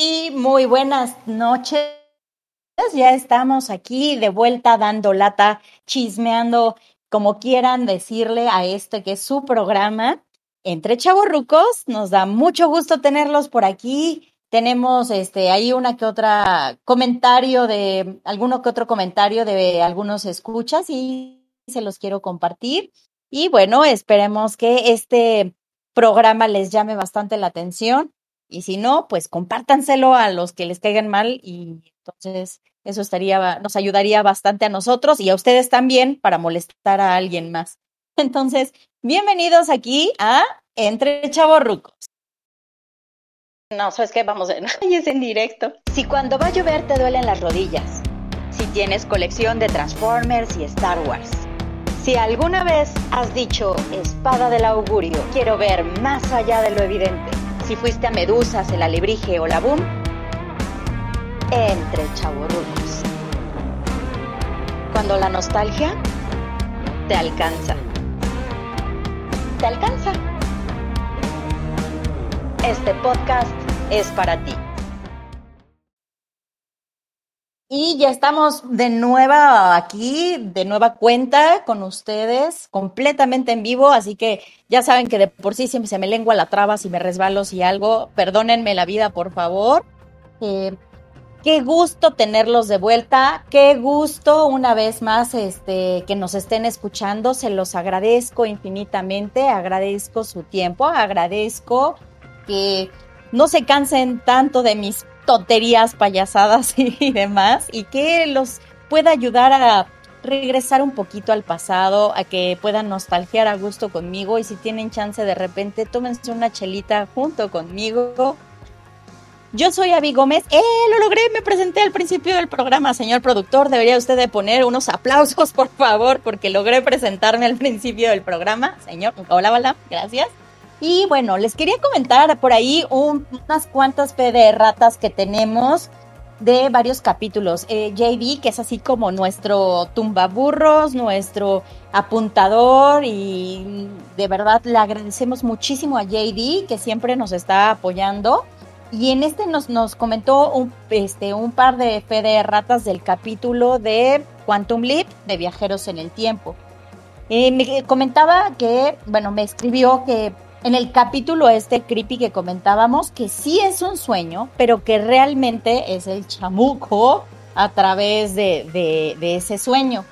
Y muy buenas noches. Ya estamos aquí de vuelta dando lata, chismeando, como quieran decirle a este que es su programa. Entre chavorrucos, nos da mucho gusto tenerlos por aquí. Tenemos este ahí una que otra comentario de alguno que otro comentario de algunos escuchas y se los quiero compartir. Y bueno, esperemos que este programa les llame bastante la atención. Y si no, pues compártanselo a los que les caigan mal y entonces eso estaría, nos ayudaría bastante a nosotros y a ustedes también para molestar a alguien más. Entonces, bienvenidos aquí a Entre Chavorrucos. No, ¿sabes qué? Vamos a es en directo. Si cuando va a llover te duelen las rodillas. Si tienes colección de Transformers y Star Wars. Si alguna vez has dicho espada del augurio, quiero ver más allá de lo evidente si fuiste a Medusas, el Alebrije o la Boom, entre chavorrucos. Cuando la nostalgia te alcanza. Te alcanza. Este podcast es para ti. Y ya estamos de nueva aquí, de nueva cuenta con ustedes, completamente en vivo, así que ya saben que de por sí siempre se me lengua la traba si me resbalo si algo, perdónenme la vida, por favor. Eh, qué gusto tenerlos de vuelta, qué gusto una vez más este, que nos estén escuchando, se los agradezco infinitamente, agradezco su tiempo, agradezco que no se cansen tanto de mis tonterías, payasadas y demás, y que los pueda ayudar a regresar un poquito al pasado, a que puedan nostalgiar a gusto conmigo y si tienen chance de repente, tómense una chelita junto conmigo. Yo soy Avi Gómez. ¡Eh! Lo logré, me presenté al principio del programa, señor productor. Debería usted de poner unos aplausos, por favor, porque logré presentarme al principio del programa. Señor, hola, hola, gracias. Y bueno, les quería comentar por ahí unas cuantas fe de ratas que tenemos de varios capítulos. Eh, JD, que es así como nuestro tumbaburros, nuestro apuntador y de verdad le agradecemos muchísimo a JD que siempre nos está apoyando. Y en este nos, nos comentó un, este, un par de fe de ratas del capítulo de Quantum Leap de Viajeros en el Tiempo. Eh, me comentaba que, bueno, me escribió que en el capítulo este creepy que comentábamos, que sí es un sueño, pero que realmente es el chamuco a través de, ese sueño.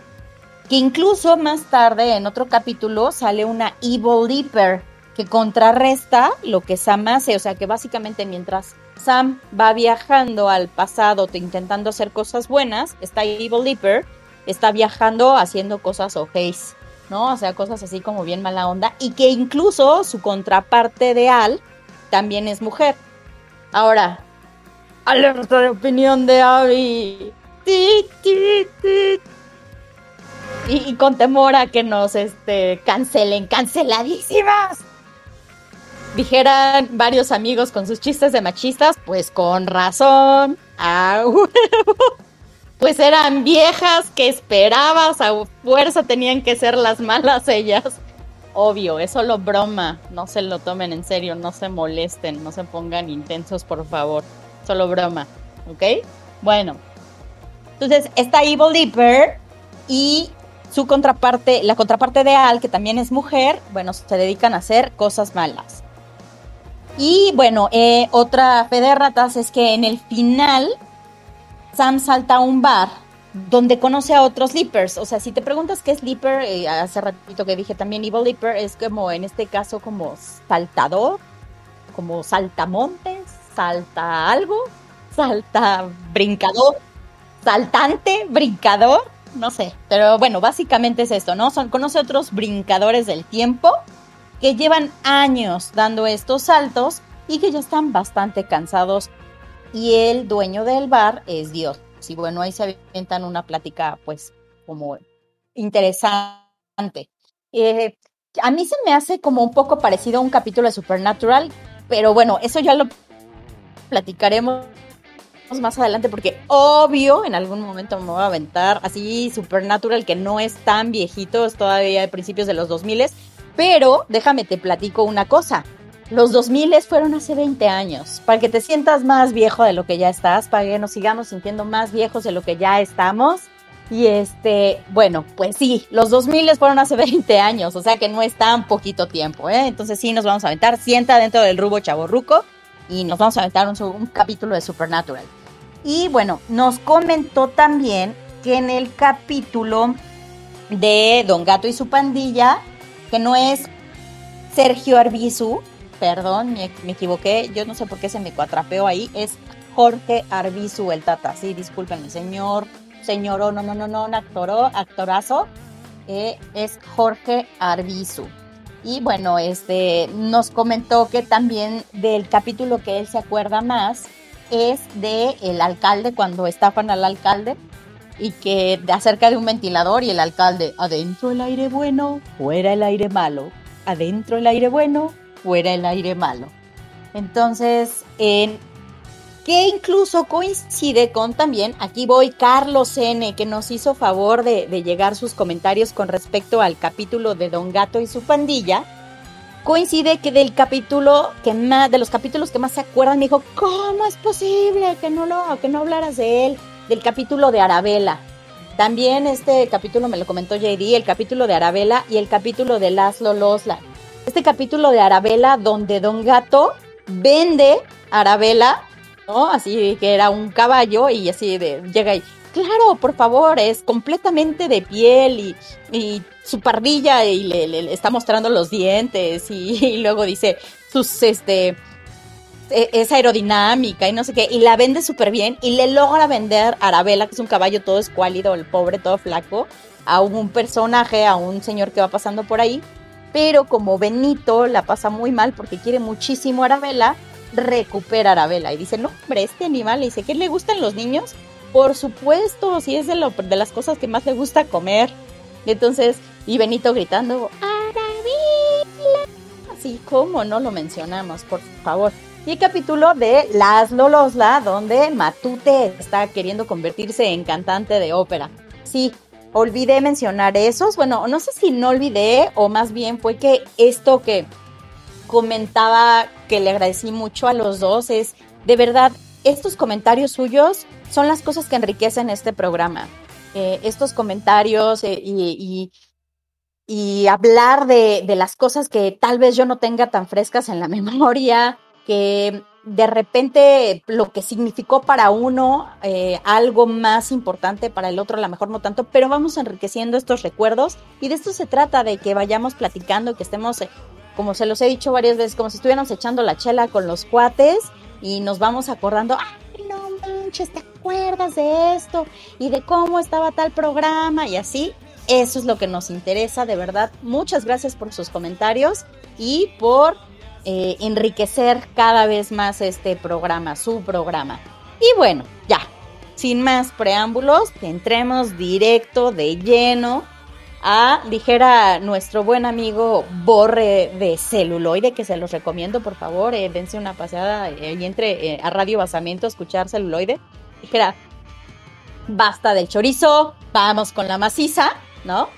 Que incluso más tarde en otro capítulo sale una Evil Leaper que contrarresta lo que Sam hace. O sea que básicamente mientras Sam va viajando al pasado intentando hacer cosas buenas, está Evil Leaper, está viajando haciendo cosas ojeis. ¿No? O sea, cosas así como bien mala onda. Y que incluso su contraparte de Al también es mujer. Ahora, alerta de opinión de Abby. Y, con temor a que nos este, cancelen, canceladísimas. Dijeran varios amigos con sus chistes de machistas, pues con razón. Ah, pues eran viejas que esperabas, a fuerza tenían que ser las malas ellas. Obvio, es solo broma, no se lo tomen en serio, no se molesten, no se pongan intensos, por favor. Solo broma, ¿ok? Bueno, entonces está Evil Leaper y su contraparte, la contraparte de Al, que también es mujer, bueno, se dedican a hacer cosas malas. Y bueno, eh, otra fe de ratas es que en el final Sam salta a un bar donde conoce a otros Leapers. O sea, si te preguntas qué es Leaper, eh, hace ratito que dije también Evil Leaper, es como en este caso como saltador, como saltamontes, salta algo, salta brincador, saltante, brincador, no sé. Pero bueno, básicamente es esto, ¿no? Son, conoce otros brincadores del tiempo que llevan años dando estos saltos y que ya están bastante cansados y el dueño del bar es Dios. Y bueno, ahí se avientan una plática pues como interesante. Eh, a mí se me hace como un poco parecido a un capítulo de Supernatural, pero bueno, eso ya lo platicaremos más adelante porque obvio en algún momento me voy a aventar así Supernatural que no es tan viejito, es todavía de principios de los 2000, pero déjame te platico una cosa. Los 2000 fueron hace 20 años, para que te sientas más viejo de lo que ya estás, para que nos sigamos sintiendo más viejos de lo que ya estamos. Y este, bueno, pues sí, los 2000 fueron hace 20 años, o sea que no es tan poquito tiempo, ¿eh? Entonces sí nos vamos a aventar, sienta dentro del rubo chaborruco y nos vamos a aventar un, un capítulo de Supernatural. Y bueno, nos comentó también que en el capítulo de Don Gato y su pandilla, que no es Sergio Arbizu, perdón, me, equivoqué, yo no sé por qué se me cuatrapeó ahí, es Jorge Arbizu el Tata, sí, discúlpenme, señor, señor, oh, no, no, no, no, un actorazo, eh, es Jorge Arbizu. Y bueno, este, nos comentó que también del capítulo que él se acuerda más es de el alcalde, cuando estafan al alcalde, y que acerca de un ventilador y el alcalde, adentro el aire bueno, fuera el aire malo, adentro el aire bueno, fuera el aire malo. Entonces, en que incluso coincide con también, aquí voy Carlos N, que nos hizo favor de, llegar sus comentarios con respecto al capítulo de Don Gato y su pandilla. Coincide que del capítulo que más, de los capítulos que más se acuerdan, me dijo, ¿cómo es posible que no lo, que no hablaras de él? Del capítulo de Arabella. También este capítulo me lo comentó JD, el capítulo de Arabella y el capítulo de Laszlo Losla este capítulo de Arabella donde Don Gato vende Arabella, ¿no? Así que era un caballo y así de, llega y, claro, por favor, es completamente de piel y, su pardilla y le, está mostrando los dientes y, luego dice sus, este, e, es aerodinámica y no sé qué, y la vende súper bien y le logra vender Arabella, que es un caballo todo escuálido, el pobre, todo flaco, a un personaje, a un señor que va pasando por ahí pero como Benito la pasa muy mal porque quiere muchísimo a Arabella, recupera a Arabella y dice, no, hombre, este animal, le dice, ¿qué le gustan los niños? Por supuesto, si es de, lo, de las cosas que más le gusta comer. Y entonces, y Benito gritando, Arabella. Así como no lo mencionamos, por favor. Y el capítulo de Las Lolosla, donde Matute está queriendo convertirse en cantante de ópera. Sí, olvidé mencionar esos. Bueno, no sé si no olvidé o más bien fue que esto que comentaba que le agradecí mucho a los dos es, de verdad, estos comentarios suyos son las cosas que enriquecen este programa. Eh, estos comentarios eh, y, y, hablar de, de las cosas que tal vez yo no tenga tan frescas en la memoria, que de repente lo que significó para uno eh, algo más importante para el otro, a lo mejor no tanto, pero vamos enriqueciendo estos recuerdos y de esto se trata, de que vayamos platicando, que estemos, como se los he dicho varias veces, como si estuviéramos echando la chela con los cuates y nos vamos acordando, ay, no manches, ¿te acuerdas de esto? Y de cómo estaba tal programa y así. Eso es lo que nos interesa, de verdad. Muchas gracias por sus comentarios y por eh, enriquecer cada vez más este programa, su programa. Y bueno, ya, sin más preámbulos, entremos directo de lleno a, dijera nuestro buen amigo Borre de celuloide, que se los recomiendo, por favor, eh, dense una paseada eh, y entre a Radio Basamento a escuchar celuloide. Dijera, basta del chorizo, vamos con la maciza, ¿no?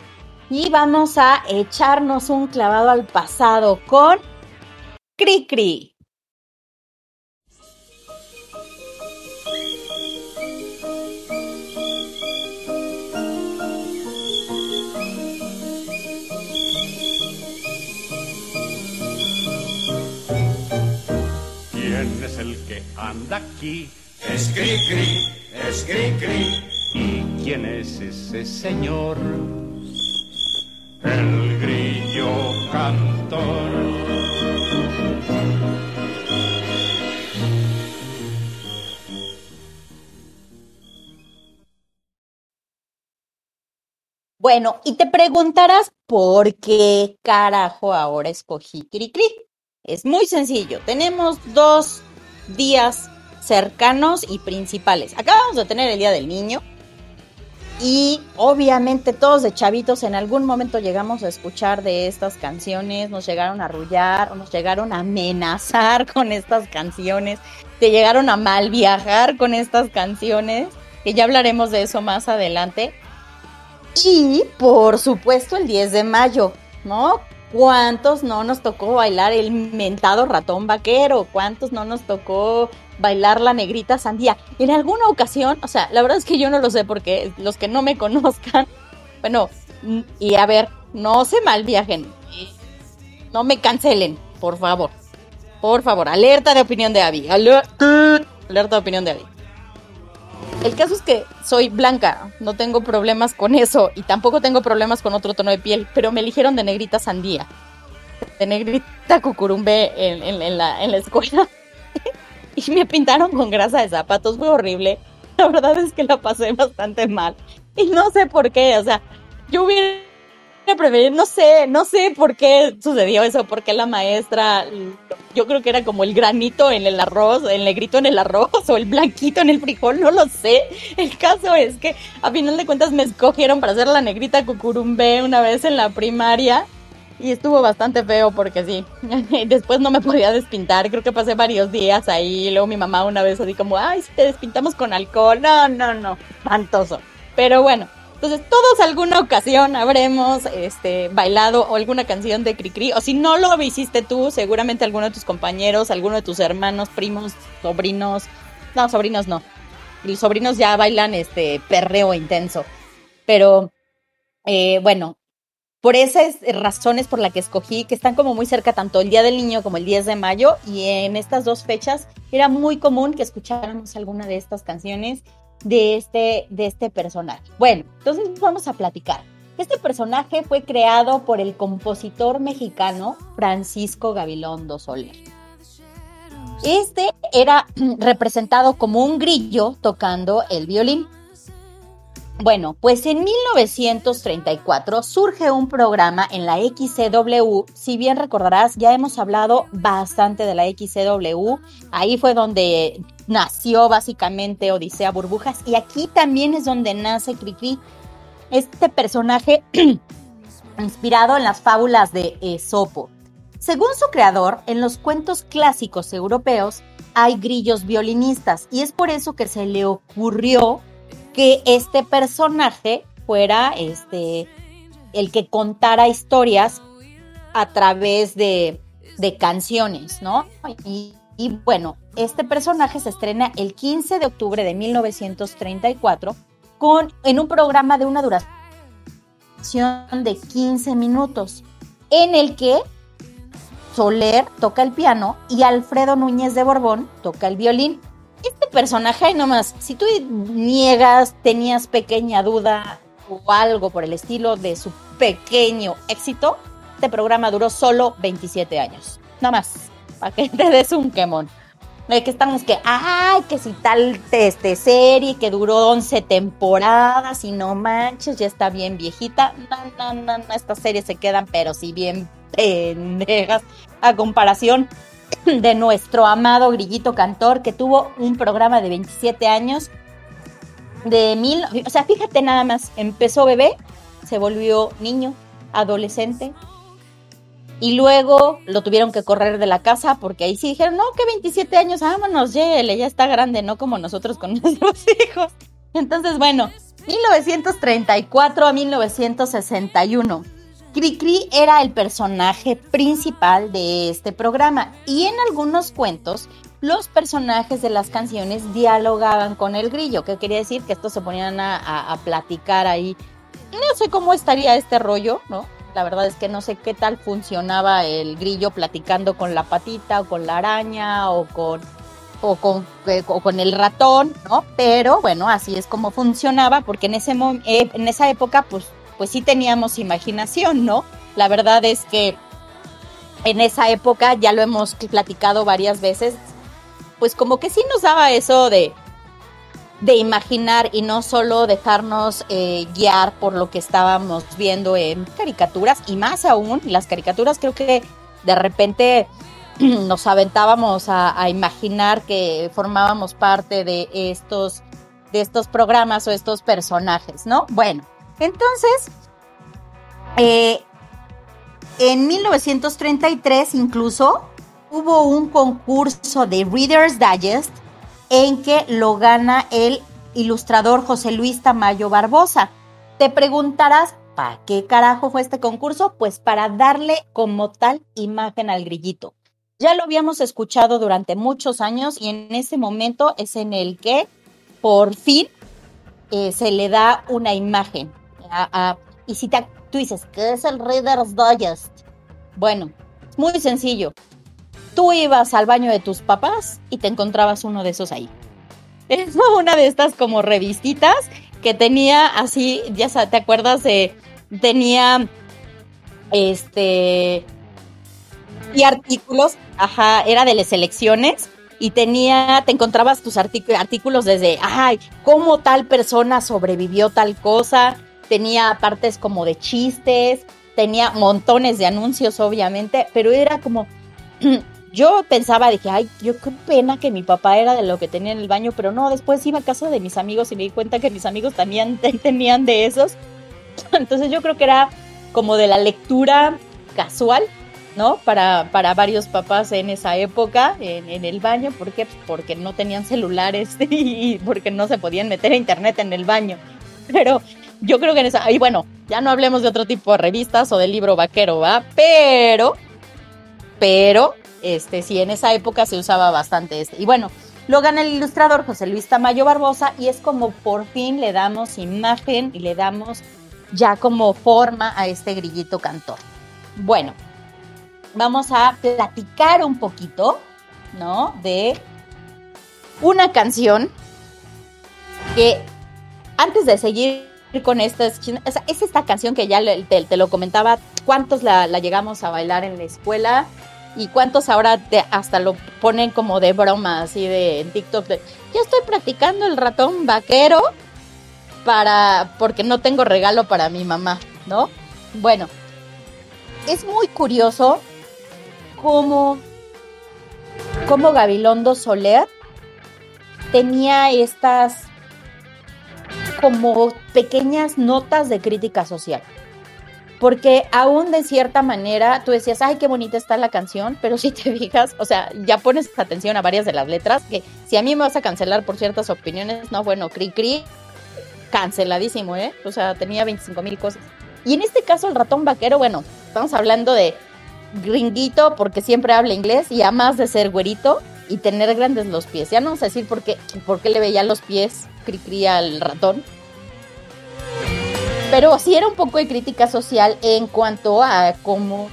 Y vamos a echarnos un clavado al pasado con Cri Cri. ¿Quién es el que anda aquí? Es Cri Cri, es Cri Cri. ¿Y quién es ese señor? El grillo cantor. Bueno, y te preguntarás por qué carajo ahora escogí Cricri. Es muy sencillo. Tenemos dos días cercanos y principales. Acabamos de tener el Día del Niño. Y obviamente todos de chavitos en algún momento llegamos a escuchar de estas canciones, nos llegaron a arrullar, nos llegaron a amenazar con estas canciones, te llegaron a mal viajar con estas canciones, que ya hablaremos de eso más adelante. Y por supuesto el 10 de mayo, ¿no? ¿Cuántos no nos tocó bailar el mentado ratón vaquero? ¿Cuántos no nos tocó bailar la negrita sandía? En alguna ocasión, o sea, la verdad es que yo no lo sé porque los que no me conozcan, bueno, y a ver, no se mal viajen, no me cancelen, por favor. Por favor, alerta de opinión de Abby. Alerta, alerta de opinión de Abby. El caso es que soy blanca, no tengo problemas con eso y tampoco tengo problemas con otro tono de piel, pero me eligieron de negrita sandía, de negrita cucurumbe en, la, en la escuela. Y me pintaron con grasa de zapatos, fue horrible. La verdad es que la pasé bastante mal. Y no sé por qué, o sea, yo hubiera no sé, no sé por qué sucedió eso, porque la maestra, yo creo que era como el granito en el arroz, el negrito en el arroz o el blanquito en el frijol, no lo sé. El caso es que a final de cuentas me escogieron para hacer la negrita cucurumbe una vez en la primaria. Y estuvo bastante feo porque sí, después no me podía despintar, creo que pasé varios días ahí, luego mi mamá una vez así como, ay, si te despintamos con alcohol, no, no, no, espantoso. Pero bueno, entonces, todos alguna ocasión habremos este, bailado alguna canción de Cricri. O si no lo hiciste tú, seguramente alguno de tus compañeros, alguno de tus hermanos, primos, sobrinos. No, sobrinos no. Los sobrinos ya bailan este perreo intenso. Pero eh, bueno, por esas razones por las que escogí, que están como muy cerca tanto el Día del Niño como el 10 de mayo, y en estas dos fechas era muy común que escucháramos alguna de estas canciones de este, de este personaje. Bueno, entonces vamos a platicar. Este personaje fue creado por el compositor mexicano Francisco Gabilondo Soler. Este era representado como un grillo tocando el violín. Bueno, pues en 1934 surge un programa en la XCW. Si bien recordarás, ya hemos hablado bastante de la XCW. Ahí fue donde nació básicamente Odisea Burbujas y aquí también es donde nace Cricri, este personaje inspirado en las fábulas de Esopo. Según su creador, en los cuentos clásicos europeos hay grillos violinistas y es por eso que se le ocurrió que este personaje fuera este el que contara historias a través de, canciones, ¿no? Y, y, bueno, este personaje se estrena el 15 de octubre de 1934 con, en un programa de una duración de 15 minutos, en el que Soler toca el piano y Alfredo Núñez de Borbón toca el violín este personaje, nomás, si tú niegas, tenías pequeña duda o algo por el estilo de su pequeño éxito, este programa duró solo 27 años. Nada más, para que te des un quemón. De que estamos que, ay, que si tal este, serie que duró 11 temporadas y no manches, ya está bien viejita. No, no, no, no, estas series se quedan, pero si bien pendejas a comparación de nuestro amado Grillito Cantor, que tuvo un programa de 27 años, de mil, o sea, fíjate nada más, empezó bebé, se volvió niño, adolescente, y luego lo tuvieron que correr de la casa porque ahí sí dijeron, no, que 27 años, vámonos, él ya está grande, no como nosotros con nuestros hijos. Entonces, bueno, 1934 a 1961 Cricri era el personaje principal de este programa y en algunos cuentos los personajes de las canciones dialogaban con el grillo, que quería decir que estos se ponían a, platicar ahí. No sé cómo estaría este rollo, ¿no? La verdad es que no sé qué tal funcionaba el grillo platicando con la patita o con la araña o con o con, eh, o con el ratón, ¿no? Pero bueno, así es como funcionaba, porque en, ese eh, en esa época, pues pues sí teníamos imaginación, ¿no? La verdad es que en esa época, ya lo hemos platicado varias veces, pues como que sí nos daba eso de, de imaginar y no solo dejarnos eh, guiar por lo que estábamos viendo en caricaturas y más aún, las caricaturas creo que de repente nos aventábamos a, imaginar que formábamos parte de estos, de estos programas o estos personajes, ¿no? Bueno, entonces, eh, en 1933 incluso hubo un concurso de Reader's Digest en que lo gana el ilustrador José Luis Tamayo Barbosa. Te preguntarás ¿para qué carajo fue este concurso? Pues para darle como tal imagen al grillito. Ya lo habíamos escuchado durante muchos años y en ese momento es en el que por fin eh, se le da una imagen. y si tú dices, ¿qué es el Reader's Digest? Bueno, muy sencillo. Tú ibas al baño de tus papás y te encontrabas uno de esos ahí. Es una de estas como revistitas que tenía así, ya sabes, ¿te acuerdas de tenía este y artículos, ajá, era de las elecciones y tenía, te encontrabas tus artículos desde, ay, cómo tal persona sobrevivió tal cosa, tenía partes como de chistes, tenía montones de anuncios, obviamente, pero era como, yo pensaba, dije, ay, yo qué pena que mi papá era de lo que tenía en el baño, pero no, después iba a casa de mis amigos y me di cuenta que mis amigos también tenían de esos. Entonces yo creo que era como de la lectura casual, ¿no? Para, para varios papás en esa época, en, el baño, ¿por qué? Porque no tenían celulares y porque no se podían meter a internet en el baño. Pero yo creo que en esa, y bueno, ya no hablemos de otro tipo de revistas o de libro vaquero, ¿va? Pero, pero, este, sí, en esa época se usaba bastante este. Y bueno, lo gana el ilustrador José Luis Tamayo Barbosa y es como por fin le damos imagen y le damos ya como forma a este grillito cantor. Bueno, vamos a platicar un poquito, ¿no? De una canción que antes de seguir con esta, es, esta canción que ya te, lo comentaba, cuántos la, llegamos a bailar en la escuela y cuántos ahora hasta lo ponen como de broma, así de en TikTok, de, ya estoy practicando el ratón vaquero para, porque no tengo regalo para mi mamá, ¿no? Bueno, es muy curioso cómo, cómo Gabilondo Soler tenía estas como pequeñas notas de crítica social. Porque aún de cierta manera tú decías, ay, qué bonita está la canción, pero si te fijas, o sea, ya pones atención a varias de las letras, que si a mí me vas a cancelar por ciertas opiniones, no, bueno, cri cri, canceladísimo, ¿eh? O sea, tenía 25 mil cosas. Y en este caso el ratón vaquero, bueno, estamos hablando de gringuito porque siempre habla inglés y además de ser güerito y tener grandes los pies. Ya no vamos a decir por qué, por qué le veía los pies cri cri al ratón. Pero sí era un poco de crítica social en cuanto a cómo,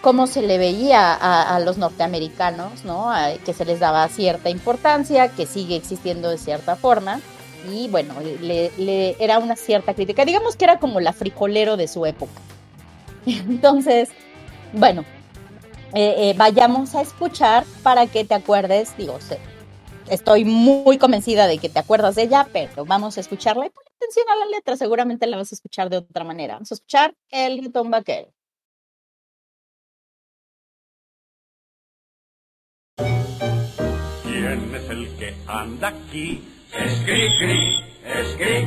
cómo se le veía a, los norteamericanos, ¿no? que se les daba cierta importancia, que sigue existiendo de cierta forma y bueno, era una cierta crítica. Digamos que era como la frijolero de su época. Entonces, bueno, eh, eh, vayamos a escuchar para que te acuerdes, digo, estoy muy convencida de que te acuerdas de ella, pero vamos a escucharla y pon atención a la letra, seguramente la vas a escuchar de otra manera. Vamos a escuchar el ritmo vaquero. ¿Quién es el que anda aquí? Es cri cri, es cri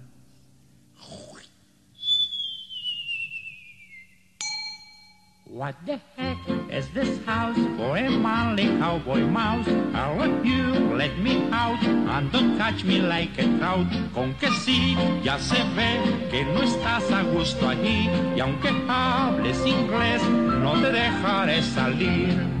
What the heck is this house for a manly cowboy mouse? I want you, let me out, and don't catch me like a trout. Con que sí, ya se ve que no estás a gusto allí, y aunque hables inglés, no te dejaré salir.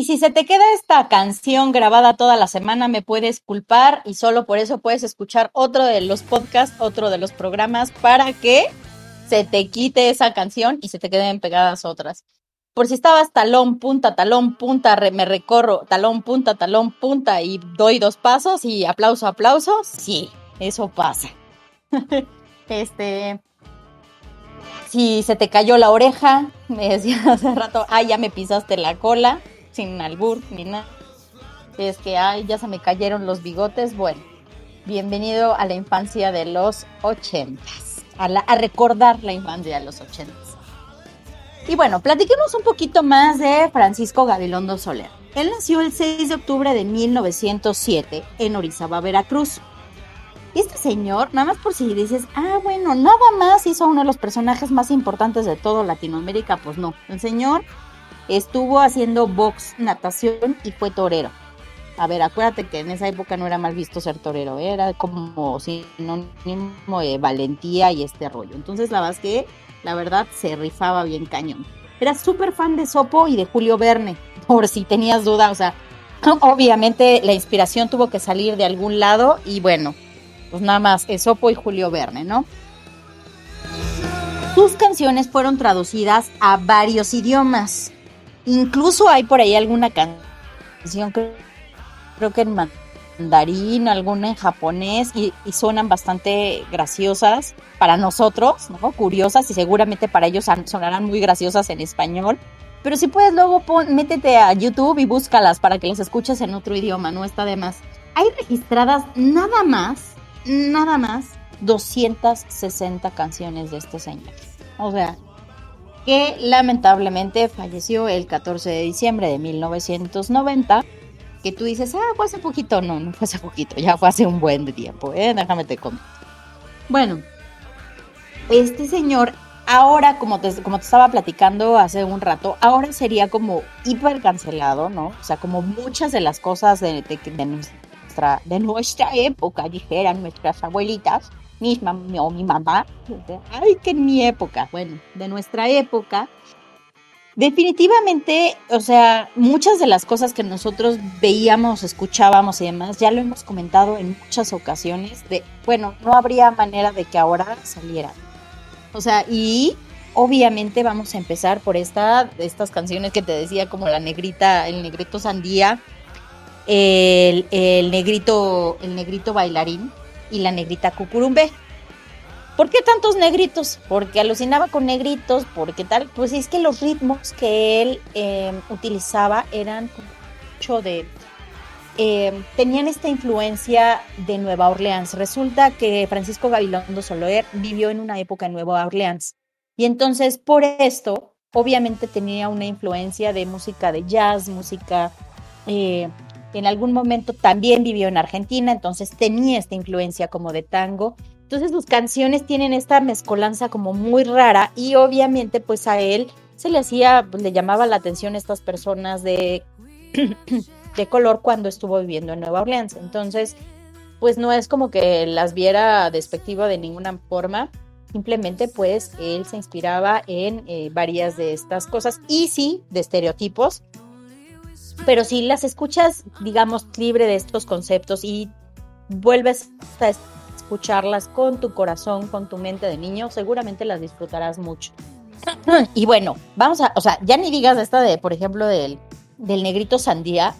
Y si se te queda esta canción grabada toda la semana, me puedes culpar y solo por eso puedes escuchar otro de los podcasts, otro de los programas para que se te quite esa canción y se te queden pegadas otras. Por si estabas talón, punta, talón, punta, me recorro, talón, punta, talón, punta y doy dos pasos y aplauso, aplauso, sí, eso pasa. este, si se te cayó la oreja, me decía hace rato, ay, ya me pisaste la cola, sin albur ni nada. Es que, ay, ya se me cayeron los bigotes. Bueno, bienvenido a la infancia de los ochentas, a, recordar la infancia de los ochentas. Y bueno, platiquemos un poquito más de Francisco Gabilondo Soler. Él nació el 6 de octubre de 1907 en Orizaba, Veracruz. Y este señor, nada más por si dices, ah, bueno, nada más hizo uno de los personajes más importantes de todo Latinoamérica, pues no. El señor estuvo haciendo box, natación y fue torero. A ver, acuérdate que en esa época no era mal visto ser torero, ¿eh? era como sinónimo de valentía y este rollo. Entonces la verdad que, la verdad, se rifaba bien cañón. Era súper fan de Sopo y de Julio Verne, por si tenías duda, o sea, obviamente la inspiración tuvo que salir de algún lado y bueno, pues nada más, Sopo y Julio Verne, ¿no? Sus canciones fueron traducidas a varios idiomas. Incluso hay por ahí alguna canción, creo, creo que en mandarín, alguna en japonés, y, suenan bastante graciosas para nosotros, ¿no? Curiosas, y seguramente para ellos sonarán muy graciosas en español. Pero si puedes, luego métete a YouTube y búscalas para que las escuches en otro idioma, no está de más. Hay registradas nada más, nada más, 260 canciones de este señor. O sea, que lamentablemente falleció el 14 de diciembre de 1990. Que tú dices, ah, fue hace poquito. No, no fue hace poquito, ya fue hace un buen tiempo, ¿eh? Déjame te comento. Bueno, este señor, ahora, como te, como te estaba platicando hace un rato, ahora sería como hiper cancelado, ¿no? O sea, como muchas de las cosas de, de nuestra, de nuestra época, dijeran nuestras abuelitas, misma o mi mamá, ay, que en mi época, bueno, de nuestra época, definitivamente, o sea, muchas de las cosas que nosotros veíamos, escuchábamos y demás, ya lo hemos comentado en muchas ocasiones, de, bueno, no habría manera de que ahora salieran. O sea, y obviamente vamos a empezar por esta, estas canciones que te decía, como la negrita, el negrito sandía, el, el negrito, el negrito bailarín, y la negrita cucurumbe. ¿Por qué tantos negritos? Porque alucinaba con negritos, porque tal, pues es que los ritmos que él em, utilizaba eran mucho de... Em, tenían esta influencia de Nueva Orleans. Resulta que Francisco Gabilondo Soler vivió en una época en Nueva Orleans. Y entonces, por esto, obviamente tenía una influencia de música de jazz, música eh, en algún momento también vivió en Argentina, entonces tenía esta influencia como de tango. Entonces sus canciones tienen esta mezcolanza como muy rara y obviamente pues a él se le hacía, pues, le llamaba la atención estas personas de, de color cuando estuvo viviendo en Nueva Orleans. Entonces, pues no es como que las viera despectiva de ninguna forma, simplemente pues él se inspiraba en eh, varias de estas cosas y sí, de estereotipos, pero si las escuchas, digamos, libre de estos conceptos y vuelves a escucharlas con tu corazón, con tu mente de niño, seguramente las disfrutarás mucho. Y bueno, vamos a, o sea, ya ni digas esta de, por ejemplo, del, del negrito sandía,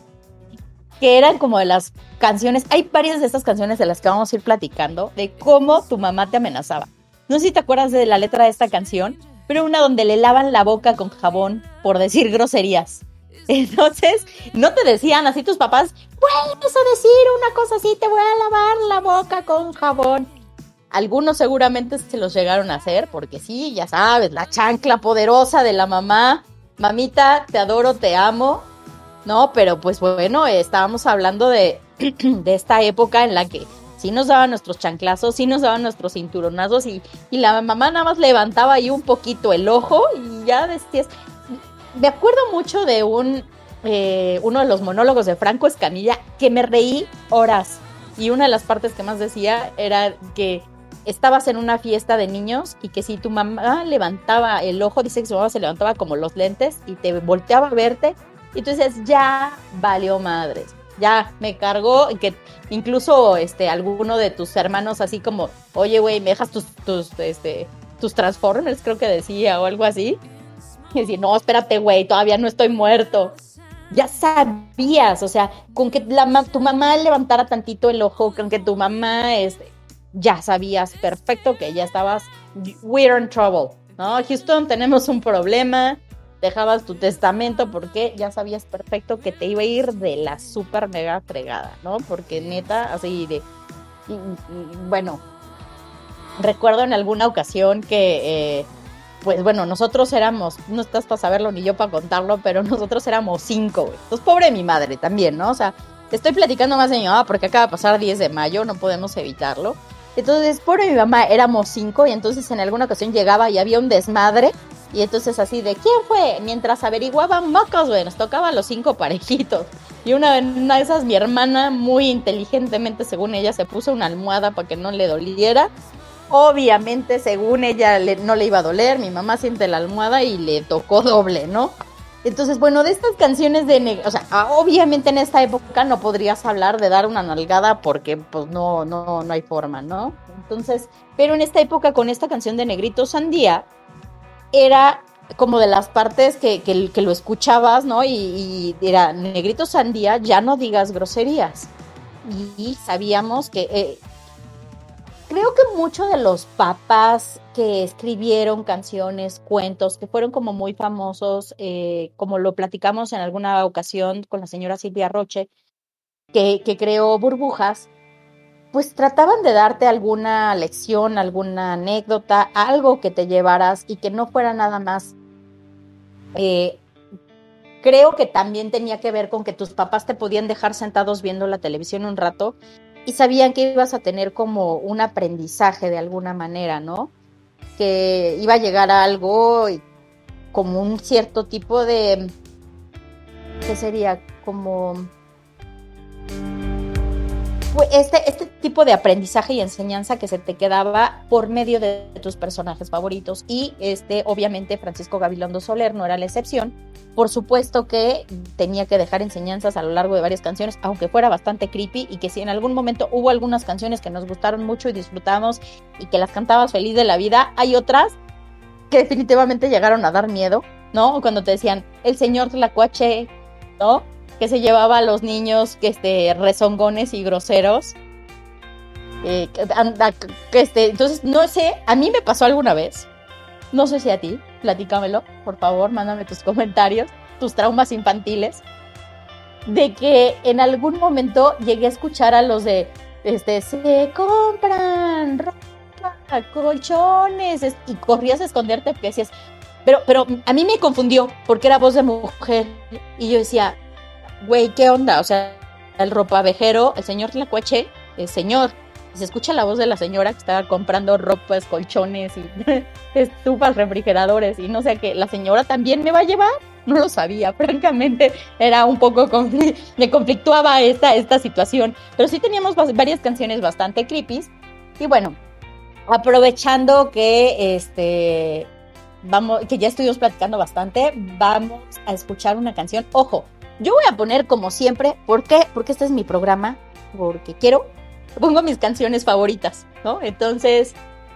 que eran como de las canciones, hay varias de estas canciones de las que vamos a ir platicando, de cómo tu mamá te amenazaba. No sé si te acuerdas de la letra de esta canción, pero una donde le lavan la boca con jabón por decir groserías. Entonces, no te decían así tus papás, vuelves a decir una cosa así, te voy a lavar la boca con jabón. Algunos seguramente se los llegaron a hacer, porque sí, ya sabes, la chancla poderosa de la mamá. Mamita, te adoro, te amo. No, pero pues bueno, estábamos hablando de, de esta época en la que sí nos daban nuestros chanclazos, sí nos daban nuestros cinturonazos y, y la mamá nada más levantaba ahí un poquito el ojo y ya decías. Me acuerdo mucho de un eh, uno de los monólogos de Franco Escamilla que me reí horas. Y una de las partes que más decía era que estabas en una fiesta de niños y que si tu mamá levantaba el ojo, dice que su mamá se levantaba como los lentes y te volteaba a verte, y tú dices, ya valió madres, ya me cargó, que incluso este, alguno de tus hermanos así como, oye, güey, me dejas tus, tus, este, tus Transformers, creo que decía, o algo así. Y decir, no, espérate, güey, todavía no estoy muerto. Ya sabías, o sea, con que la, tu mamá levantara tantito el ojo, con que tu mamá este, ya sabías perfecto que ya estabas, we're in trouble, ¿no? Houston, tenemos un problema, dejabas tu testamento porque ya sabías perfecto que te iba a ir de la super mega fregada, ¿no? Porque neta, así de, bueno, recuerdo en alguna ocasión que, eh, pues bueno, nosotros éramos, no estás para saberlo ni yo para contarlo, pero nosotros éramos cinco, güey. Entonces, pobre mi madre también, ¿no? O sea, estoy platicando más de mi mamá porque acaba de pasar 10 de mayo, no podemos evitarlo. Entonces, por mi mamá éramos cinco y entonces en alguna ocasión llegaba y había un desmadre. Y entonces así de, ¿quién fue? Mientras averiguaban mocos, güey, nos tocaba los cinco parejitos. Y una, una de esas, mi hermana, muy inteligentemente, según ella, se puso una almohada para que no le doliera. Obviamente, según ella, no le iba a doler. Mi mamá siente la almohada y le tocó doble, ¿no? Entonces, bueno, de estas canciones de... O sea, obviamente en esta época no podrías hablar de dar una nalgada porque pues no, no, no hay forma, ¿no? Entonces, pero en esta época con esta canción de Negrito Sandía, era como de las partes que, que, lo escuchabas, ¿no? Y, era Negrito Sandía, ya no digas groserías. Y, sabíamos que... Eh, creo que muchos de los papás que escribieron canciones, cuentos, que fueron como muy famosos, eh, como lo platicamos en alguna ocasión con la señora Silvia Roche, que, creó Burbujas, pues trataban de darte alguna lección, alguna anécdota, algo que te llevaras y que no fuera nada más. Eh, creo que también tenía que ver con que tus papás te podían dejar sentados viendo la televisión un rato y sabían que ibas a tener como un aprendizaje de alguna manera, ¿no? Que iba a llegar a algo como un cierto tipo de, ¿qué sería? Como este, este tipo de aprendizaje y enseñanza que se te quedaba por medio de tus personajes favoritos. Y este, obviamente, Francisco Gabilondo Soler no era la excepción. Por supuesto que tenía que dejar enseñanzas a lo largo de varias canciones, aunque fuera bastante creepy, y que si en algún momento hubo algunas canciones que nos gustaron mucho y disfrutamos y que las cantabas feliz de la vida, hay otras que definitivamente llegaron a dar miedo, ¿no? Cuando te decían, el señor Tlacuache, ¿no? Que se llevaba a los niños que este, rezongones y groseros. Eh, este, entonces, no sé, a mí me pasó alguna vez, no sé si a ti, platícamelo, por favor, mándame tus comentarios, tus traumas infantiles, de que en algún momento llegué a escuchar a los de, este, se compran ropa, colchones, y corrías a esconderte porque decías, pero, pero a mí me confundió porque era voz de mujer. Y yo decía, güey, ¿qué onda? O sea, el ropavejero, el señor Tlacuache, el señor, se escucha la voz de la señora que estaba comprando ropas, colchones y estufas, refrigeradores y no sé qué, la señora también me va a llevar. No lo sabía, francamente era un poco, me conflictuaba esta, esta situación, pero sí teníamos varias canciones bastante creepy y bueno, aprovechando que este vamos, que ya estuvimos platicando bastante, vamos a escuchar una canción. Ojo, yo voy a poner como siempre, ¿por qué? Porque este es mi programa, porque quiero, pongo mis canciones favoritas, ¿no? Entonces,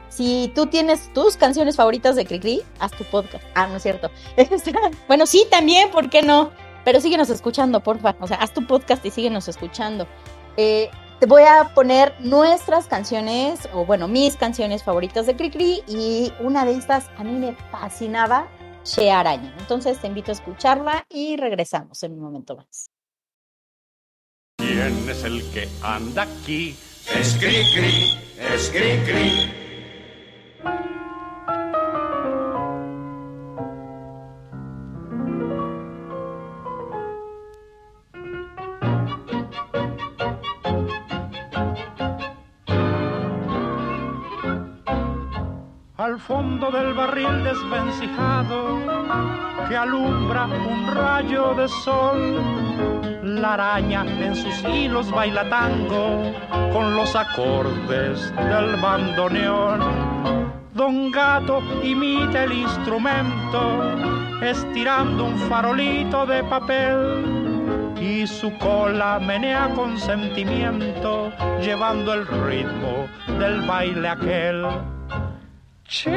si tú tienes tus canciones favoritas de Cricri, haz tu podcast. Ah, no es cierto. bueno, sí, también, ¿por qué no? Pero síguenos escuchando, porfa. O sea, haz tu podcast y síguenos escuchando. Eh, te voy a poner nuestras canciones, o bueno, mis canciones favoritas de Cricri, y una de estas a mí me fascinaba, She Araña. Entonces te invito a escucharla y regresamos en un momento más. ¿Quién es el que anda aquí? Es Cricri, es Cricri. Al fondo del barril desvencijado que alumbra un rayo de sol. La araña en sus hilos baila tango con los acordes del bandoneón. Don Gato imita el instrumento estirando un farolito de papel y su cola menea con sentimiento llevando el ritmo del baile aquel. Che,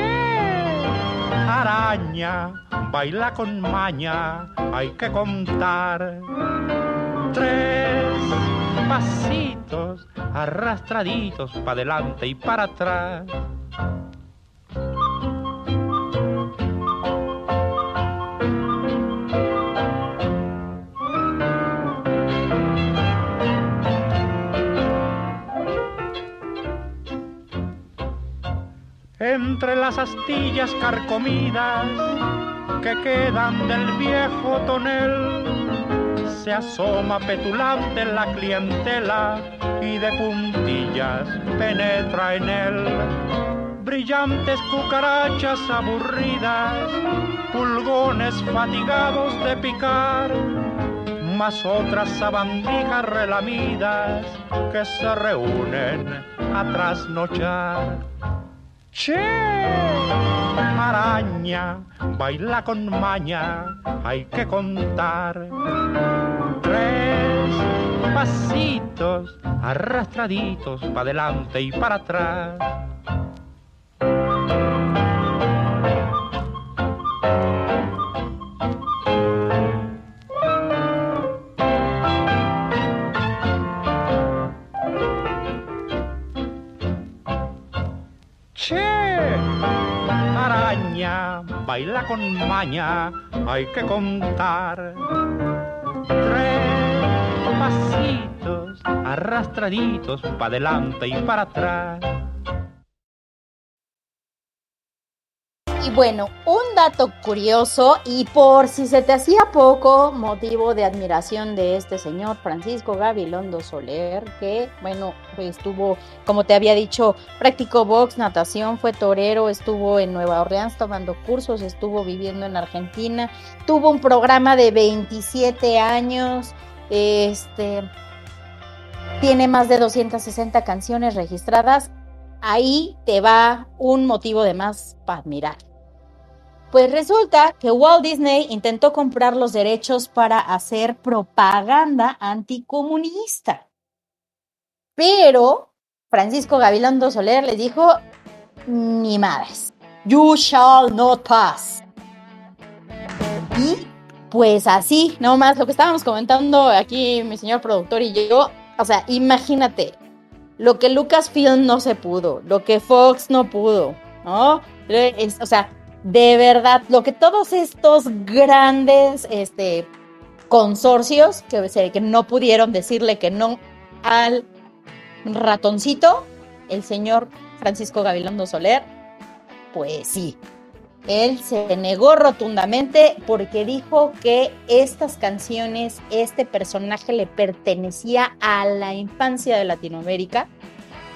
araña, baila con maña, hay que contar. Tres pasitos arrastraditos para adelante y para atrás. Entre las astillas carcomidas que quedan del viejo tonel, se asoma petulante la clientela y de puntillas penetra en él. Brillantes cucarachas aburridas, pulgones fatigados de picar, más otras sabandijas relamidas que se reúnen a trasnochar. Che, araña, baila con maña, hay que contar. Tres pasitos arrastraditos para adelante y para atrás. Baila con maña, hay que contar. Tres pasitos arrastraditos para adelante y para atrás. Y bueno, un dato curioso y por si se te hacía poco motivo de admiración de este señor Francisco Gabilondo Soler, que bueno, estuvo, como te había dicho, practicó box, natación, fue torero, estuvo en Nueva Orleans tomando cursos, estuvo viviendo en Argentina, tuvo un programa de 27 años, este tiene más de 260 canciones registradas. Ahí te va un motivo de más para admirar. Pues resulta que Walt Disney intentó comprar los derechos para hacer propaganda anticomunista. Pero Francisco Gabilondo Soler le dijo, ni madres, you shall not pass. Y pues así, no más lo que estábamos comentando aquí mi señor productor y yo, o sea, imagínate, lo que Lucasfilm no se pudo, lo que Fox no pudo, ¿no? o sea, de verdad, lo que todos estos grandes este, consorcios que, que no pudieron decirle que no al ratoncito, el señor Francisco Gabilondo Soler, pues sí, él se negó rotundamente porque dijo que estas canciones, este personaje le pertenecía a la infancia de Latinoamérica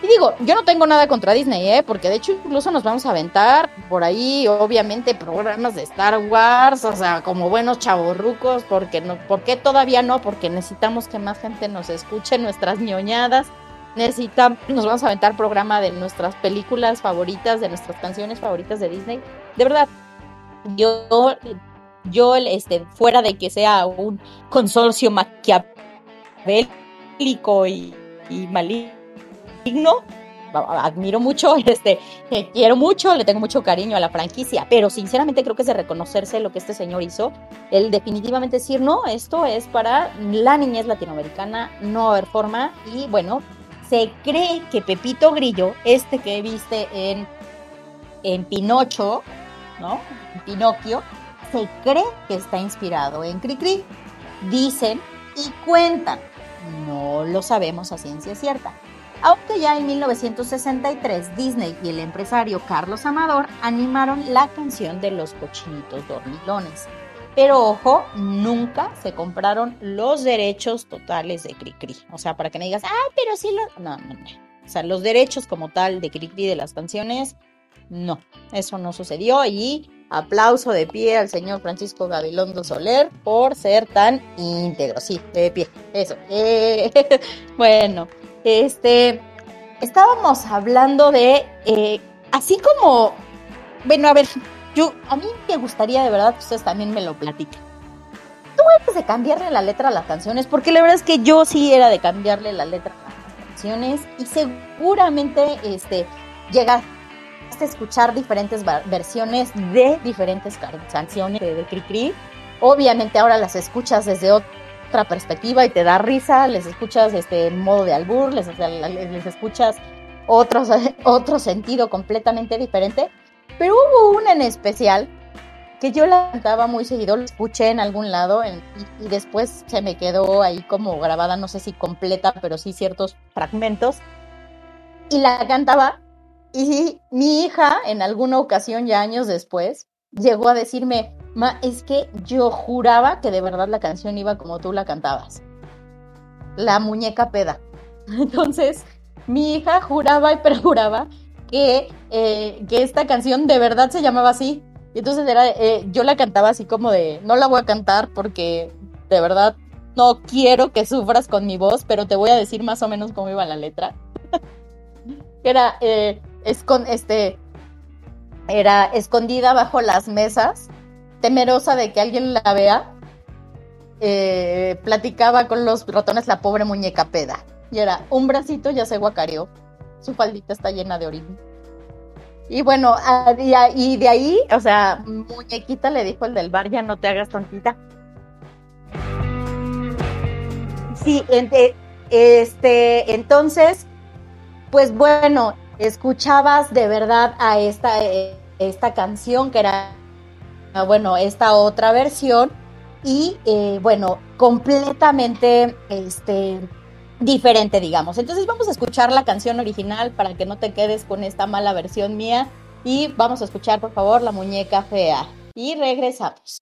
Y digo, yo no tengo nada contra Disney, ¿eh? Porque de hecho incluso nos vamos a aventar por ahí, obviamente, programas de Star Wars, o sea, como buenos chavorrucos, porque no, ¿por qué todavía no? Porque necesitamos que más gente nos escuche nuestras ñoñadas. Necesitamos, nos vamos a aventar programa de nuestras películas favoritas, de nuestras canciones favoritas de Disney. De verdad, yo, yo, este, fuera de que sea un consorcio maquiavélico y, y maligno, digno, admiro mucho, este, quiero mucho, le tengo mucho cariño a la franquicia, pero sinceramente creo que es de reconocerse lo que este señor hizo, el definitivamente decir, no, esto es para la niñez latinoamericana, no va a haber forma, y bueno, se cree que Pepito Grillo, este que viste en, en Pinocho, ¿no? En Pinocchio, se cree que está inspirado en Cricri, dicen y cuentan, no lo sabemos a ciencia cierta aunque ya en 1963 Disney y el empresario Carlos Amador animaron la canción de los cochinitos dormilones. Pero ojo, nunca se compraron los derechos totales de Cricri. O sea, para que me digas, ah, pero sí lo. No, no, no. O sea, los derechos como tal de Cricri de las canciones, no, eso no sucedió. Y aplauso de pie al señor Francisco Gabilondo Soler por ser tan íntegro. Sí, de pie, eso. Bueno, este, estábamos hablando de, eh, así como, bueno, a ver, yo, a mí me gustaría de verdad que ustedes también me lo platiquen. Tú eres de cambiarle la letra a las canciones, porque la verdad es que yo sí era de cambiarle la letra a las canciones y seguramente, este, llegaste a escuchar diferentes versiones de diferentes canciones de, de Cricri. Obviamente ahora las escuchas desde otro otra perspectiva y te da risa, les escuchas este modo de albur, les, les escuchas otro, otro sentido completamente diferente. Pero hubo una en especial que yo la cantaba muy seguido, la escuché en algún lado y, después se me quedó ahí como grabada, no sé si completa, pero sí ciertos fragmentos. Y la cantaba y mi hija en alguna ocasión, ya años después, llegó a decirme, Ma, es que yo juraba que de verdad la canción iba como tú la cantabas. La muñeca peda. Entonces, mi hija juraba y perjuraba que, eh, que esta canción de verdad se llamaba así. Y entonces era, eh, yo la cantaba así como de, no la voy a cantar porque de verdad no quiero que sufras con mi voz, pero te voy a decir más o menos cómo iba la letra. era, eh, es con, este, era escondida bajo las mesas temerosa de que alguien la vea, eh, platicaba con los ratones la pobre muñeca peda. Y era, un bracito ya se guacareó, su faldita está llena de orina. Y bueno, y de ahí, o sea, muñequita le dijo el del bar, ya no te hagas tontita. Sí, este, entonces, pues bueno, escuchabas de verdad a esta, eh, esta canción que era Ah, bueno, esta otra versión y eh, bueno, completamente este, diferente, digamos. Entonces vamos a escuchar la canción original para que no te quedes con esta mala versión mía y vamos a escuchar por favor la muñeca fea y regresamos.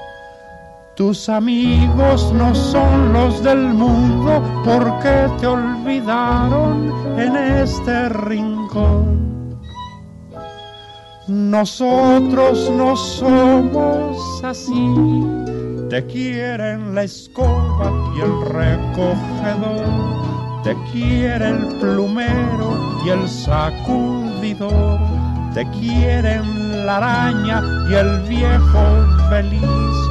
Tus amigos no son los del mundo porque te olvidaron en este rincón. Nosotros no somos así, te quieren la escoba y el recogedor, te quiere el plumero y el sacudidor, te quieren la araña y el viejo feliz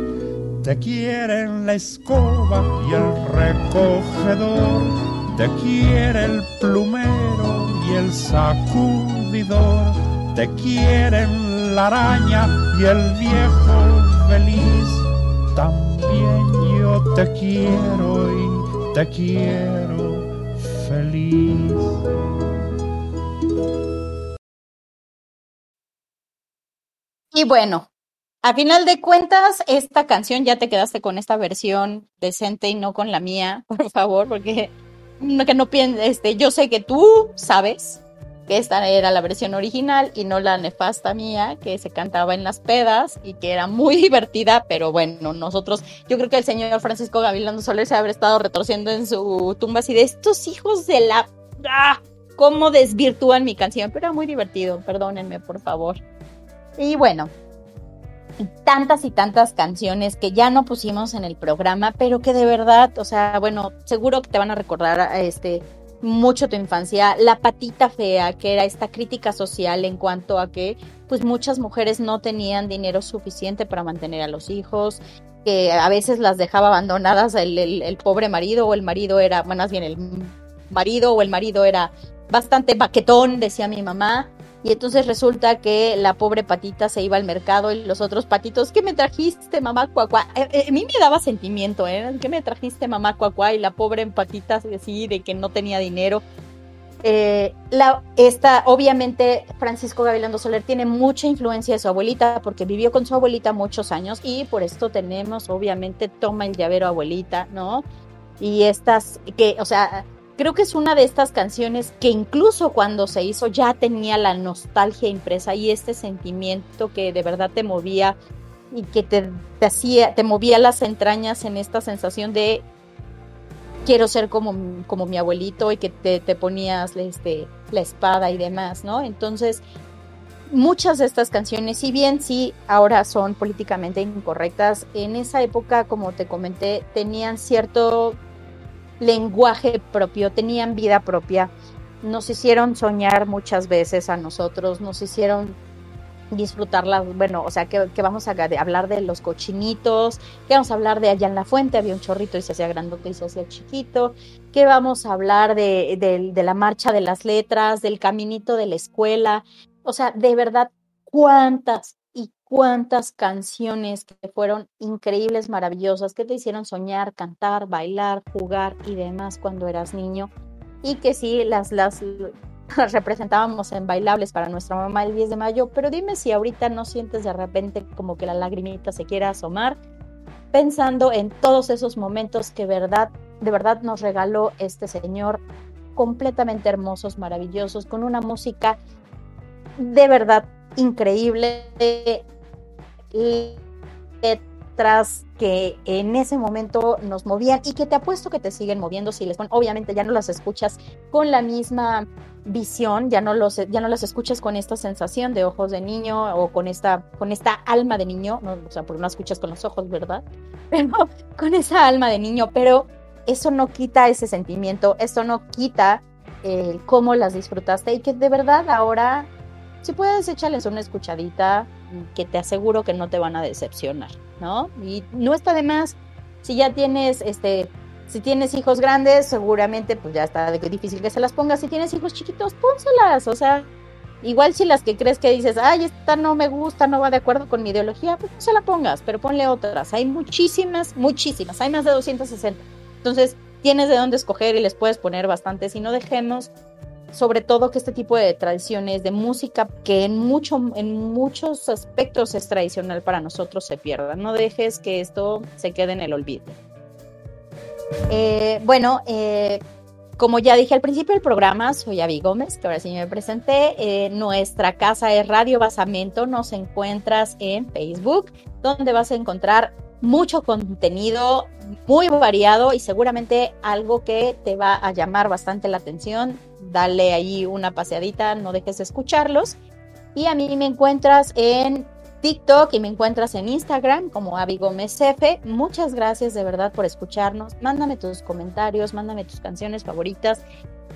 te quieren la escoba y el recogedor, te quiere el plumero y el sacudidor, te quieren la araña y el viejo feliz. También yo te quiero y te quiero feliz. Y bueno, a final de cuentas, esta canción ya te quedaste con esta versión decente y no con la mía, por favor, porque no, que no pienses, este, yo sé que tú sabes que esta era la versión original y no la nefasta mía que se cantaba en las pedas y que era muy divertida, pero bueno, nosotros, yo creo que el señor Francisco Gavilando Soler se habrá estado retorciendo en su tumba así de estos hijos de la... ¡Ah! ¿Cómo desvirtúan mi canción? Pero era muy divertido, perdónenme, por favor. Y bueno, tantas y tantas canciones que ya no pusimos en el programa, pero que de verdad, o sea, bueno, seguro que te van a recordar este mucho tu infancia, La patita fea, que era esta crítica social en cuanto a que pues muchas mujeres no tenían dinero suficiente para mantener a los hijos, que a veces las dejaba abandonadas el, el pobre marido o el marido era, bueno, más bien el marido o el marido era bastante baquetón, decía mi mamá, y entonces resulta que la pobre patita se iba al mercado y los otros patitos, ¿qué me trajiste, mamá cuacuá? Eh, eh, a mí me daba sentimiento, ¿eh? ¿Qué me trajiste, mamá cuacuá? Y la pobre patita así de que no tenía dinero. Eh, la, esta, obviamente, Francisco Gavilando Soler tiene mucha influencia de su abuelita porque vivió con su abuelita muchos años y por esto tenemos, obviamente, toma el llavero abuelita, ¿no? Y estas, que, o sea, creo que es una de estas canciones que incluso cuando se hizo ya tenía la nostalgia impresa y este sentimiento que de verdad te movía y que te, hacía, te movía las entrañas en esta sensación de quiero ser como, como mi abuelito y que te, te ponías este, la espada y demás, ¿no? Entonces, muchas de estas canciones, si bien sí ahora son políticamente incorrectas, en esa época, como te comenté, tenían cierto lenguaje propio, tenían vida propia, nos hicieron soñar muchas veces a nosotros, nos hicieron disfrutarla, bueno, o sea, que, vamos a hablar de los cochinitos, que vamos a hablar de allá en la fuente, había un chorrito y se hacía grandote y se hacía chiquito, que vamos a hablar de, de la marcha de las letras, del caminito de la escuela, o sea, de verdad, cuántas, cuántas canciones que fueron increíbles, maravillosas, que te hicieron soñar, cantar, bailar, jugar y demás cuando eras niño. Y que sí, las, las, representábamos en bailables para nuestra mamá el 10 de mayo, pero dime si ahorita no sientes de repente como que la lagrimita se quiera asomar, pensando en todos esos momentos que verdad, de verdad nos regaló este señor, completamente hermosos, maravillosos, con una música de verdad increíble letras que en ese momento nos movían y que te apuesto que te siguen moviendo si les ponen, obviamente ya no las escuchas con la misma visión, ya no los ya no las escuchas con esta sensación de ojos de niño o con esta con esta alma de niño, no, o sea, porque no escuchas con los ojos, ¿verdad? Pero con esa alma de niño, pero eso no quita ese sentimiento, eso no quita eh, cómo las disfrutaste y que de verdad ahora si puedes echarles una escuchadita que te aseguro que no te van a decepcionar, ¿no? Y no está de más si ya tienes este si tienes hijos grandes, seguramente pues ya está difícil que se las pongas. Si tienes hijos chiquitos, pónselas. O sea, igual si las que crees que dices, ay, esta no me gusta, no va de acuerdo con mi ideología, pues no se la pongas, pero ponle otras. Hay muchísimas, muchísimas. Hay más de 260. Entonces, tienes de dónde escoger y les puedes poner bastantes. Y no dejemos, sobre todo, que este tipo de tradiciones de música, que en, mucho, en muchos aspectos es tradicional para nosotros, se pierda. No dejes que esto se quede en el olvido. Eh, bueno, eh, como ya dije al principio del programa, soy Avi Gómez, que ahora sí me presenté. Eh, nuestra casa es Radio Basamento. Nos encuentras en Facebook, donde vas a encontrar mucho contenido muy variado y seguramente algo que te va a llamar bastante la atención. Dale ahí una paseadita, no dejes de escucharlos. Y a mí me encuentras en TikTok y me encuentras en Instagram como Avi Gómez F. Muchas gracias de verdad por escucharnos. Mándame tus comentarios, mándame tus canciones favoritas,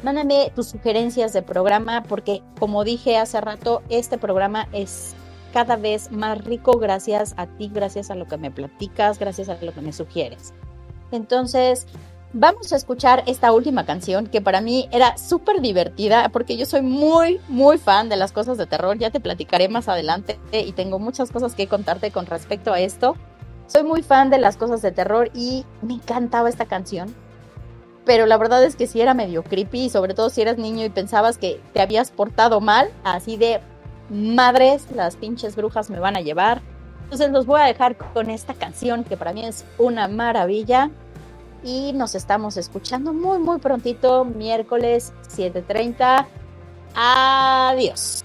mándame tus sugerencias de programa, porque como dije hace rato, este programa es cada vez más rico gracias a ti, gracias a lo que me platicas, gracias a lo que me sugieres. Entonces, Vamos a escuchar esta última canción que para mí era súper divertida porque yo soy muy, muy fan de las cosas de terror. Ya te platicaré más adelante y tengo muchas cosas que contarte con respecto a esto. Soy muy fan de las cosas de terror y me encantaba esta canción. Pero la verdad es que sí era medio creepy, sobre todo si eras niño y pensabas que te habías portado mal, así de madres, las pinches brujas me van a llevar. Entonces los voy a dejar con esta canción que para mí es una maravilla y nos estamos escuchando muy, muy prontito, miércoles 7.30. Adiós.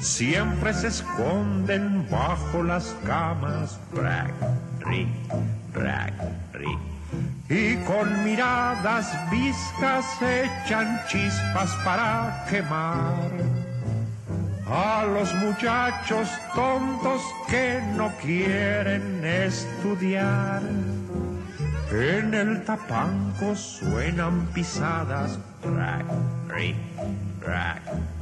Siempre se esconden bajo las camas, Y con miradas viscas echan chispas para quemar a los muchachos tontos que no quieren estudiar. En el tapanco suenan pisadas,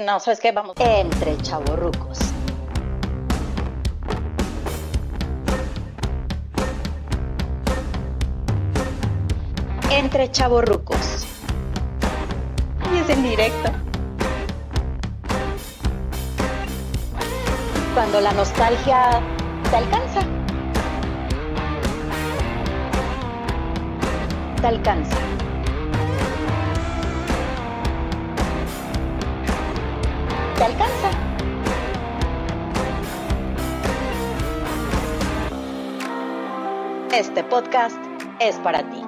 No, ¿sabes qué? Vamos. Entre chavorrucos. Entre chavorrucos. Y es en directo. Cuando la nostalgia te alcanza. Te alcanza. te alcanza. Este podcast es para ti.